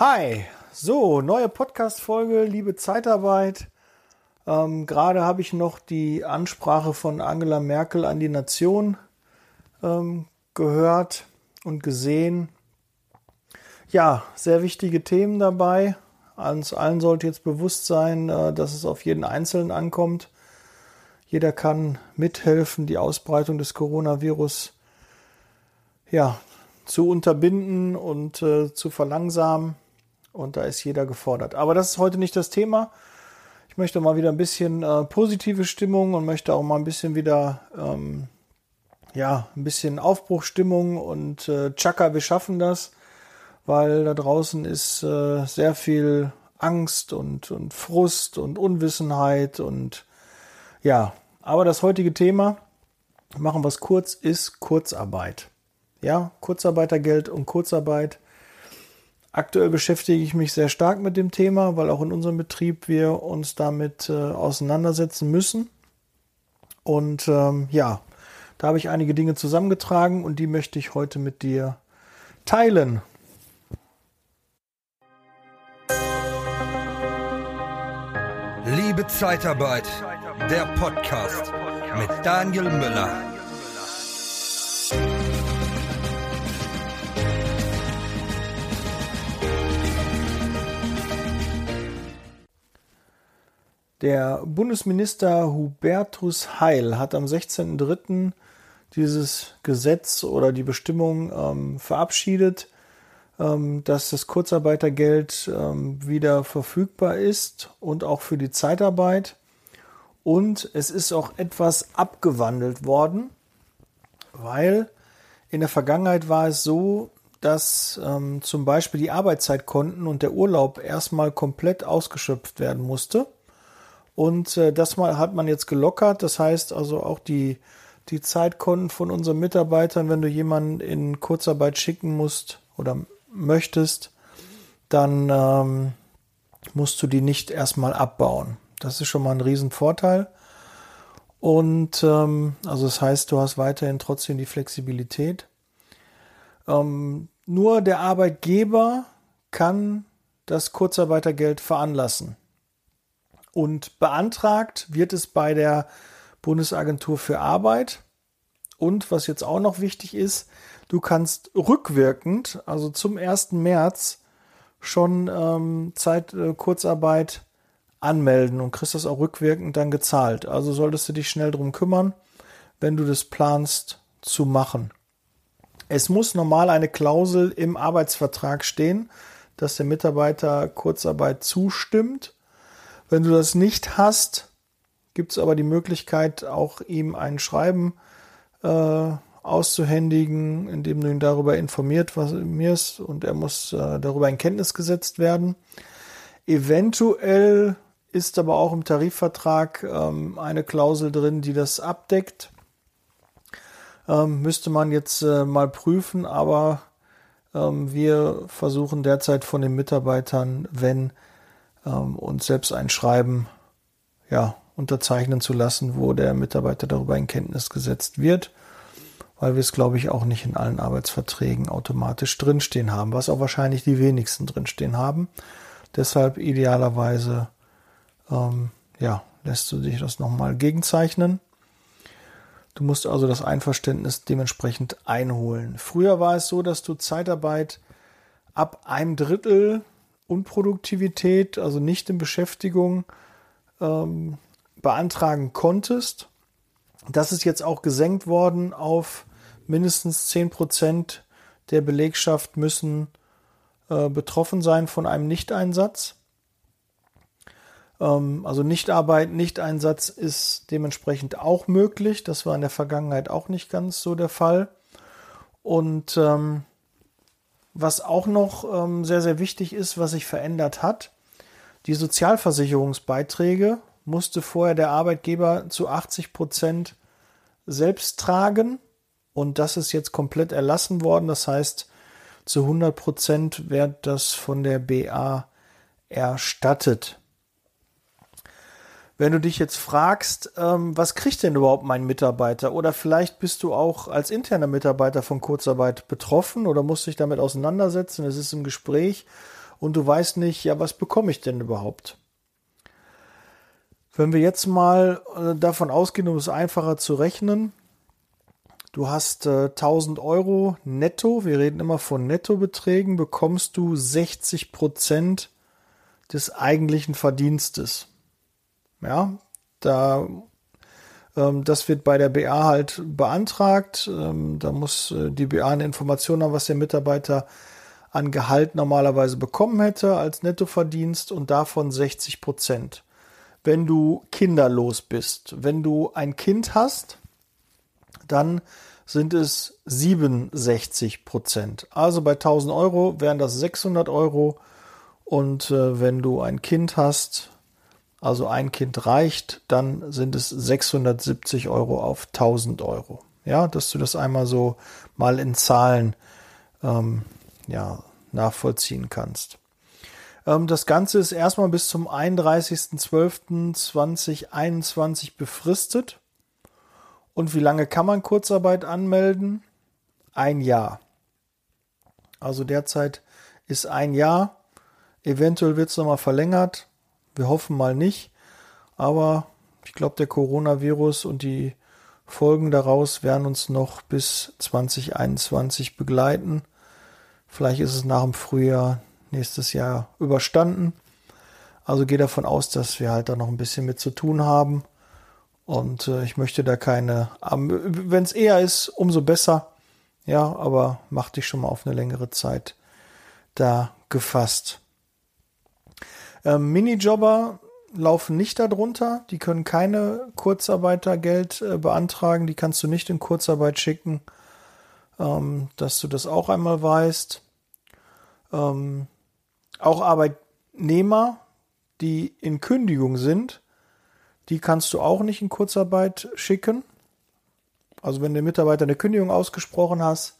Hi, so, neue Podcast-Folge, liebe Zeitarbeit. Ähm, Gerade habe ich noch die Ansprache von Angela Merkel an die Nation ähm, gehört und gesehen. Ja, sehr wichtige Themen dabei. Uns allen sollte jetzt bewusst sein, äh, dass es auf jeden Einzelnen ankommt. Jeder kann mithelfen, die Ausbreitung des Coronavirus ja, zu unterbinden und äh, zu verlangsamen. Und da ist jeder gefordert. Aber das ist heute nicht das Thema. Ich möchte mal wieder ein bisschen äh, positive Stimmung und möchte auch mal ein bisschen wieder, ähm, ja, ein bisschen Aufbruchstimmung und äh, Chaka, wir schaffen das, weil da draußen ist äh, sehr viel Angst und, und Frust und Unwissenheit und ja, aber das heutige Thema, machen wir es kurz, ist Kurzarbeit. Ja, Kurzarbeitergeld und Kurzarbeit. Aktuell beschäftige ich mich sehr stark mit dem Thema, weil auch in unserem Betrieb wir uns damit äh, auseinandersetzen müssen. Und ähm, ja, da habe ich einige Dinge zusammengetragen und die möchte ich heute mit dir teilen. Liebe Zeitarbeit, der Podcast mit Daniel Müller. Der Bundesminister Hubertus Heil hat am 16.03. dieses Gesetz oder die Bestimmung ähm, verabschiedet, ähm, dass das Kurzarbeitergeld ähm, wieder verfügbar ist und auch für die Zeitarbeit. Und es ist auch etwas abgewandelt worden, weil in der Vergangenheit war es so, dass ähm, zum Beispiel die Arbeitszeitkonten und der Urlaub erstmal komplett ausgeschöpft werden musste. Und äh, das mal hat man jetzt gelockert. Das heißt also auch die, die Zeitkonten von unseren Mitarbeitern, wenn du jemanden in Kurzarbeit schicken musst oder möchtest, dann ähm, musst du die nicht erstmal abbauen. Das ist schon mal ein Riesenvorteil. Und ähm, also das heißt, du hast weiterhin trotzdem die Flexibilität. Ähm, nur der Arbeitgeber kann das Kurzarbeitergeld veranlassen. Und beantragt wird es bei der Bundesagentur für Arbeit. Und was jetzt auch noch wichtig ist, du kannst rückwirkend, also zum 1. März, schon ähm, Zeit äh, Kurzarbeit anmelden und kriegst das auch rückwirkend dann gezahlt. Also solltest du dich schnell drum kümmern, wenn du das planst zu machen. Es muss normal eine Klausel im Arbeitsvertrag stehen, dass der Mitarbeiter Kurzarbeit zustimmt. Wenn du das nicht hast, gibt es aber die Möglichkeit, auch ihm ein Schreiben äh, auszuhändigen, indem du ihn darüber informiert, was mir ist, und er muss äh, darüber in Kenntnis gesetzt werden. Eventuell ist aber auch im Tarifvertrag ähm, eine Klausel drin, die das abdeckt. Ähm, müsste man jetzt äh, mal prüfen, aber ähm, wir versuchen derzeit von den Mitarbeitern, wenn ähm, und selbst ein Schreiben ja, unterzeichnen zu lassen, wo der Mitarbeiter darüber in Kenntnis gesetzt wird, weil wir es, glaube ich, auch nicht in allen Arbeitsverträgen automatisch drinstehen haben, was auch wahrscheinlich die wenigsten drinstehen haben. Deshalb idealerweise ähm, ja, lässt du dich das nochmal gegenzeichnen. Du musst also das Einverständnis dementsprechend einholen. Früher war es so, dass du Zeitarbeit ab einem Drittel Unproduktivität, also nicht in Beschäftigung, ähm, beantragen konntest. Das ist jetzt auch gesenkt worden auf mindestens 10 Prozent der Belegschaft müssen äh, betroffen sein von einem Nichteinsatz. Ähm, also Nichtarbeit, Nichteinsatz ist dementsprechend auch möglich. Das war in der Vergangenheit auch nicht ganz so der Fall. Und ähm, was auch noch ähm, sehr, sehr wichtig ist, was sich verändert hat, die Sozialversicherungsbeiträge musste vorher der Arbeitgeber zu 80 Prozent selbst tragen und das ist jetzt komplett erlassen worden. Das heißt, zu 100 Prozent wird das von der BA erstattet. Wenn du dich jetzt fragst, ähm, was kriegt denn überhaupt mein Mitarbeiter? Oder vielleicht bist du auch als interner Mitarbeiter von Kurzarbeit betroffen oder musst dich damit auseinandersetzen, es ist im Gespräch und du weißt nicht, ja, was bekomme ich denn überhaupt? Wenn wir jetzt mal äh, davon ausgehen, um es einfacher zu rechnen, du hast äh, 1000 Euro netto, wir reden immer von Nettobeträgen, bekommst du 60 Prozent des eigentlichen Verdienstes. Ja, da ähm, das wird bei der BA halt beantragt. Ähm, da muss äh, die BA eine Information haben, was der Mitarbeiter an Gehalt normalerweise bekommen hätte als Nettoverdienst und davon 60 Prozent. Wenn du kinderlos bist, wenn du ein Kind hast, dann sind es 67 Prozent. Also bei 1000 Euro wären das 600 Euro. Und äh, wenn du ein Kind hast, also ein Kind reicht, dann sind es 670 Euro auf 1000 Euro. Ja, dass du das einmal so mal in Zahlen ähm, ja, nachvollziehen kannst. Ähm, das Ganze ist erstmal bis zum 31.12.2021 befristet. Und wie lange kann man Kurzarbeit anmelden? Ein Jahr. Also derzeit ist ein Jahr. Eventuell wird es nochmal verlängert. Wir hoffen mal nicht. Aber ich glaube, der Coronavirus und die Folgen daraus werden uns noch bis 2021 begleiten. Vielleicht ist es nach dem Frühjahr nächstes Jahr überstanden. Also gehe davon aus, dass wir halt da noch ein bisschen mit zu tun haben. Und äh, ich möchte da keine, wenn es eher ist, umso besser. Ja, aber mach dich schon mal auf eine längere Zeit da gefasst. Ähm, Minijobber laufen nicht darunter. Die können keine Kurzarbeitergeld äh, beantragen. Die kannst du nicht in Kurzarbeit schicken. Ähm, dass du das auch einmal weißt. Ähm, auch Arbeitnehmer, die in Kündigung sind, die kannst du auch nicht in Kurzarbeit schicken. Also wenn der Mitarbeiter eine Kündigung ausgesprochen hast,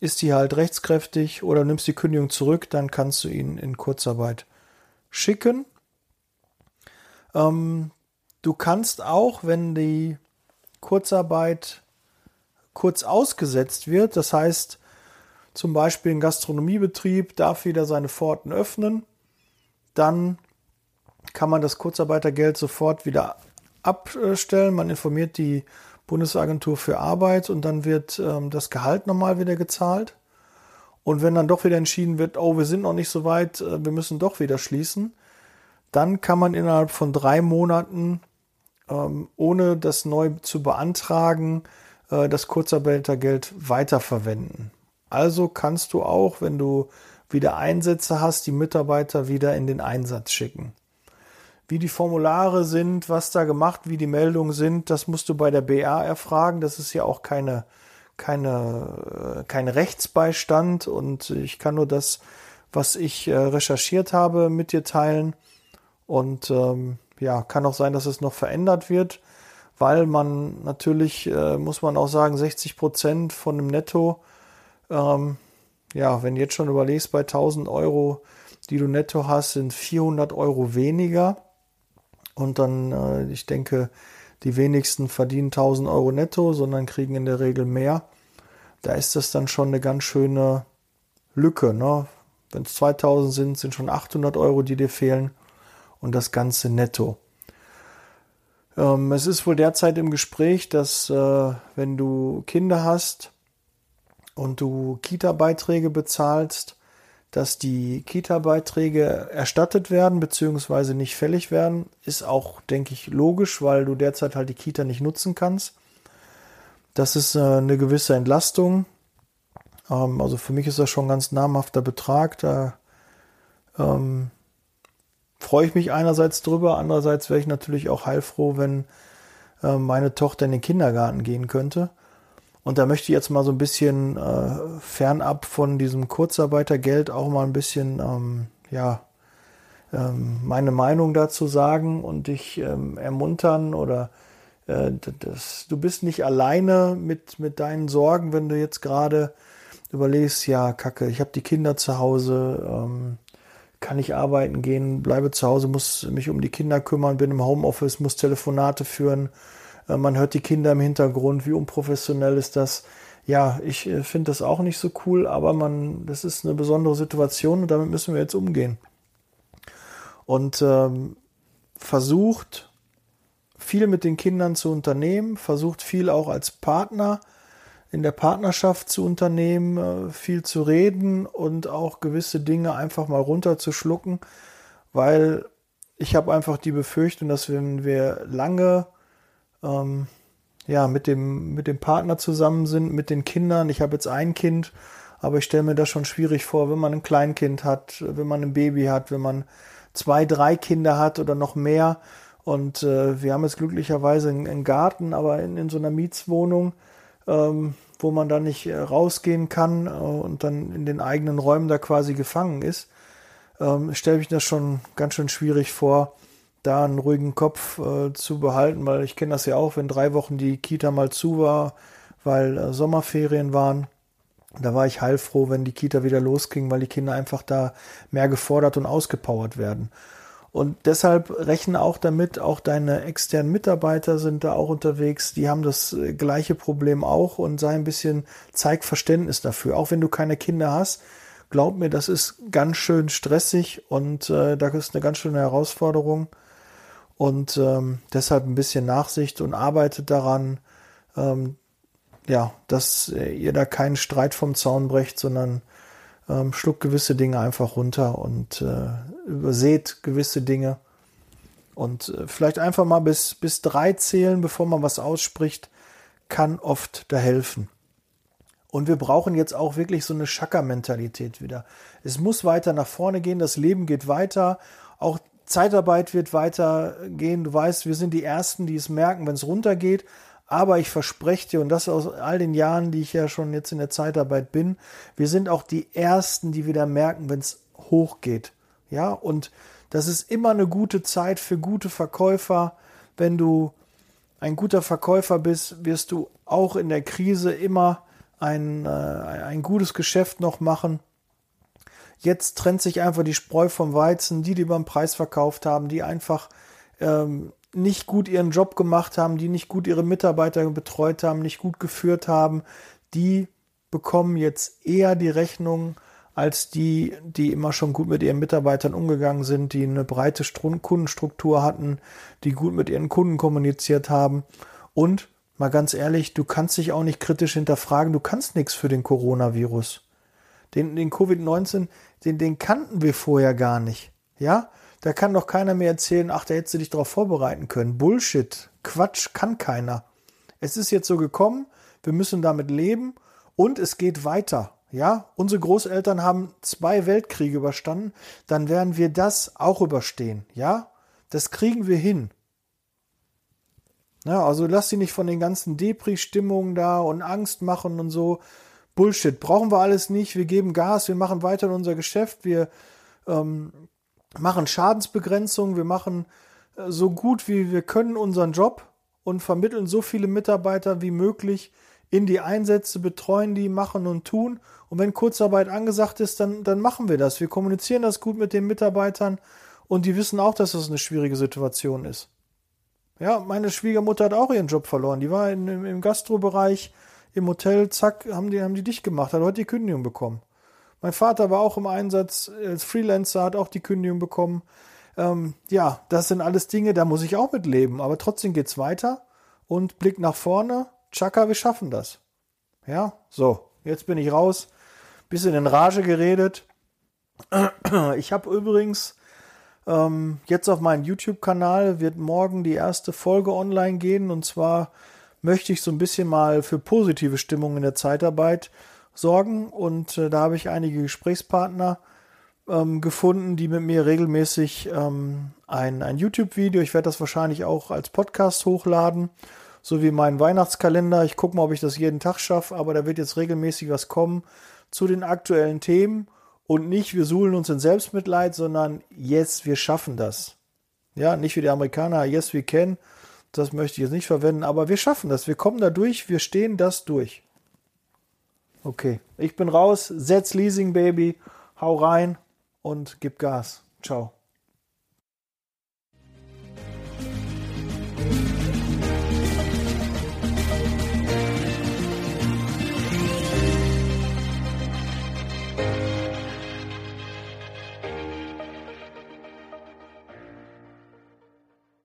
ist die halt rechtskräftig oder nimmst die Kündigung zurück, dann kannst du ihn in Kurzarbeit schicken. Ähm, du kannst auch, wenn die Kurzarbeit kurz ausgesetzt wird, das heißt zum Beispiel ein Gastronomiebetrieb darf wieder seine Pforten öffnen, dann kann man das Kurzarbeitergeld sofort wieder abstellen. Man informiert die Bundesagentur für Arbeit und dann wird ähm, das Gehalt nochmal wieder gezahlt. Und wenn dann doch wieder entschieden wird, oh, wir sind noch nicht so weit, äh, wir müssen doch wieder schließen, dann kann man innerhalb von drei Monaten, ähm, ohne das neu zu beantragen, äh, das Kurzarbeitergeld weiterverwenden. Also kannst du auch, wenn du wieder Einsätze hast, die Mitarbeiter wieder in den Einsatz schicken. Wie die Formulare sind, was da gemacht, wie die Meldungen sind, das musst du bei der BA erfragen. Das ist ja auch keine keine, kein Rechtsbeistand und ich kann nur das, was ich äh, recherchiert habe, mit dir teilen. Und ähm, ja, kann auch sein, dass es noch verändert wird, weil man natürlich, äh, muss man auch sagen, 60 Prozent von dem Netto, ähm, ja, wenn du jetzt schon überlegst, bei 1000 Euro, die du netto hast, sind 400 Euro weniger. Und dann, äh, ich denke, die wenigsten verdienen 1000 Euro netto, sondern kriegen in der Regel mehr. Da ist das dann schon eine ganz schöne Lücke. Ne? Wenn es 2000 sind, sind schon 800 Euro, die dir fehlen und das Ganze netto. Ähm, es ist wohl derzeit im Gespräch, dass äh, wenn du Kinder hast und du Kita-Beiträge bezahlst, dass die Kita-Beiträge erstattet werden bzw. nicht fällig werden, ist auch, denke ich, logisch, weil du derzeit halt die Kita nicht nutzen kannst. Das ist äh, eine gewisse Entlastung. Ähm, also für mich ist das schon ein ganz namhafter Betrag. Da ähm, freue ich mich einerseits drüber, andererseits wäre ich natürlich auch heilfroh, wenn äh, meine Tochter in den Kindergarten gehen könnte. Und da möchte ich jetzt mal so ein bisschen äh, fernab von diesem Kurzarbeitergeld auch mal ein bisschen, ähm, ja, ähm, meine Meinung dazu sagen und dich ähm, ermuntern oder äh, das, du bist nicht alleine mit, mit deinen Sorgen, wenn du jetzt gerade überlegst, ja, Kacke, ich habe die Kinder zu Hause, ähm, kann ich arbeiten gehen, bleibe zu Hause, muss mich um die Kinder kümmern, bin im Homeoffice, muss Telefonate führen, man hört die Kinder im Hintergrund, wie unprofessionell ist das? ja, ich äh, finde das auch nicht so cool, aber man, das ist eine besondere Situation und damit müssen wir jetzt umgehen. Und ähm, versucht viel mit den Kindern zu unternehmen, versucht viel auch als Partner in der Partnerschaft zu unternehmen, äh, viel zu reden und auch gewisse Dinge einfach mal runterzuschlucken, weil ich habe einfach die Befürchtung, dass wenn wir lange ähm, ja, mit dem, mit dem Partner zusammen sind, mit den Kindern. Ich habe jetzt ein Kind, aber ich stelle mir das schon schwierig vor, wenn man ein Kleinkind hat, wenn man ein Baby hat, wenn man zwei, drei Kinder hat oder noch mehr. Und äh, wir haben jetzt glücklicherweise einen, einen Garten, aber in, in so einer Mietswohnung, ähm, wo man da nicht äh, rausgehen kann äh, und dann in den eigenen Räumen da quasi gefangen ist, ähm, stelle ich das schon ganz schön schwierig vor, da einen ruhigen Kopf äh, zu behalten, weil ich kenne das ja auch, wenn drei Wochen die Kita mal zu war, weil äh, Sommerferien waren. Da war ich heilfroh, wenn die Kita wieder losging, weil die Kinder einfach da mehr gefordert und ausgepowert werden. Und deshalb rechne auch damit, auch deine externen Mitarbeiter sind da auch unterwegs, die haben das äh, gleiche Problem auch und sei ein bisschen, zeig Verständnis dafür. Auch wenn du keine Kinder hast, glaub mir, das ist ganz schön stressig und äh, da ist eine ganz schöne Herausforderung und ähm, deshalb ein bisschen Nachsicht und arbeitet daran, ähm, ja, dass ihr da keinen Streit vom Zaun brecht, sondern ähm, schluckt gewisse Dinge einfach runter und äh, überseht gewisse Dinge und äh, vielleicht einfach mal bis, bis drei zählen, bevor man was ausspricht, kann oft da helfen. Und wir brauchen jetzt auch wirklich so eine Schacker-Mentalität wieder. Es muss weiter nach vorne gehen, das Leben geht weiter. Auch Zeitarbeit wird weitergehen. Du weißt, wir sind die Ersten, die es merken, wenn es runtergeht. Aber ich verspreche dir, und das aus all den Jahren, die ich ja schon jetzt in der Zeitarbeit bin, wir sind auch die Ersten, die wieder merken, wenn es hochgeht. Ja, und das ist immer eine gute Zeit für gute Verkäufer. Wenn du ein guter Verkäufer bist, wirst du auch in der Krise immer ein, äh, ein gutes Geschäft noch machen. Jetzt trennt sich einfach die Spreu vom Weizen, die, die beim Preis verkauft haben, die einfach ähm, nicht gut ihren Job gemacht haben, die nicht gut ihre Mitarbeiter betreut haben, nicht gut geführt haben, die bekommen jetzt eher die Rechnung als die, die immer schon gut mit ihren Mitarbeitern umgegangen sind, die eine breite Kundenstruktur hatten, die gut mit ihren Kunden kommuniziert haben. Und mal ganz ehrlich, du kannst dich auch nicht kritisch hinterfragen, du kannst nichts für den Coronavirus. Den, den Covid-19, den, den kannten wir vorher gar nicht. Ja, da kann doch keiner mehr erzählen, ach, da hättest du dich darauf vorbereiten können. Bullshit, Quatsch, kann keiner. Es ist jetzt so gekommen, wir müssen damit leben und es geht weiter. Ja, unsere Großeltern haben zwei Weltkriege überstanden, dann werden wir das auch überstehen. Ja, das kriegen wir hin. Ja, also lass sie nicht von den ganzen Depri-Stimmungen da und Angst machen und so. Bullshit, brauchen wir alles nicht. Wir geben Gas, wir machen weiter in unser Geschäft, wir ähm, machen Schadensbegrenzung, wir machen äh, so gut wie wir können unseren Job und vermitteln so viele Mitarbeiter wie möglich in die Einsätze, betreuen die, machen und tun. Und wenn Kurzarbeit angesagt ist, dann, dann machen wir das. Wir kommunizieren das gut mit den Mitarbeitern und die wissen auch, dass das eine schwierige Situation ist. Ja, meine Schwiegermutter hat auch ihren Job verloren. Die war in, im, im Gastrobereich im Hotel, zack, haben die, haben die dicht gemacht, hat heute die Kündigung bekommen. Mein Vater war auch im Einsatz als Freelancer, hat auch die Kündigung bekommen. Ähm, ja, das sind alles Dinge, da muss ich auch mit leben. Aber trotzdem geht's weiter und Blick nach vorne. Chaka, wir schaffen das. Ja, so, jetzt bin ich raus. Bisschen in Rage geredet. Ich habe übrigens ähm, jetzt auf meinen YouTube-Kanal wird morgen die erste Folge online gehen und zwar möchte ich so ein bisschen mal für positive Stimmung in der Zeitarbeit sorgen. Und äh, da habe ich einige Gesprächspartner ähm, gefunden, die mit mir regelmäßig ähm, ein, ein YouTube-Video, ich werde das wahrscheinlich auch als Podcast hochladen, so wie meinen Weihnachtskalender. Ich gucke mal, ob ich das jeden Tag schaffe, aber da wird jetzt regelmäßig was kommen zu den aktuellen Themen und nicht, wir suhlen uns in Selbstmitleid, sondern yes, wir schaffen das. Ja, nicht wie die Amerikaner, yes, we can, das möchte ich jetzt nicht verwenden, aber wir schaffen das. Wir kommen da durch, wir stehen das durch. Okay, ich bin raus, setz Leasing Baby, hau rein und gib Gas. Ciao.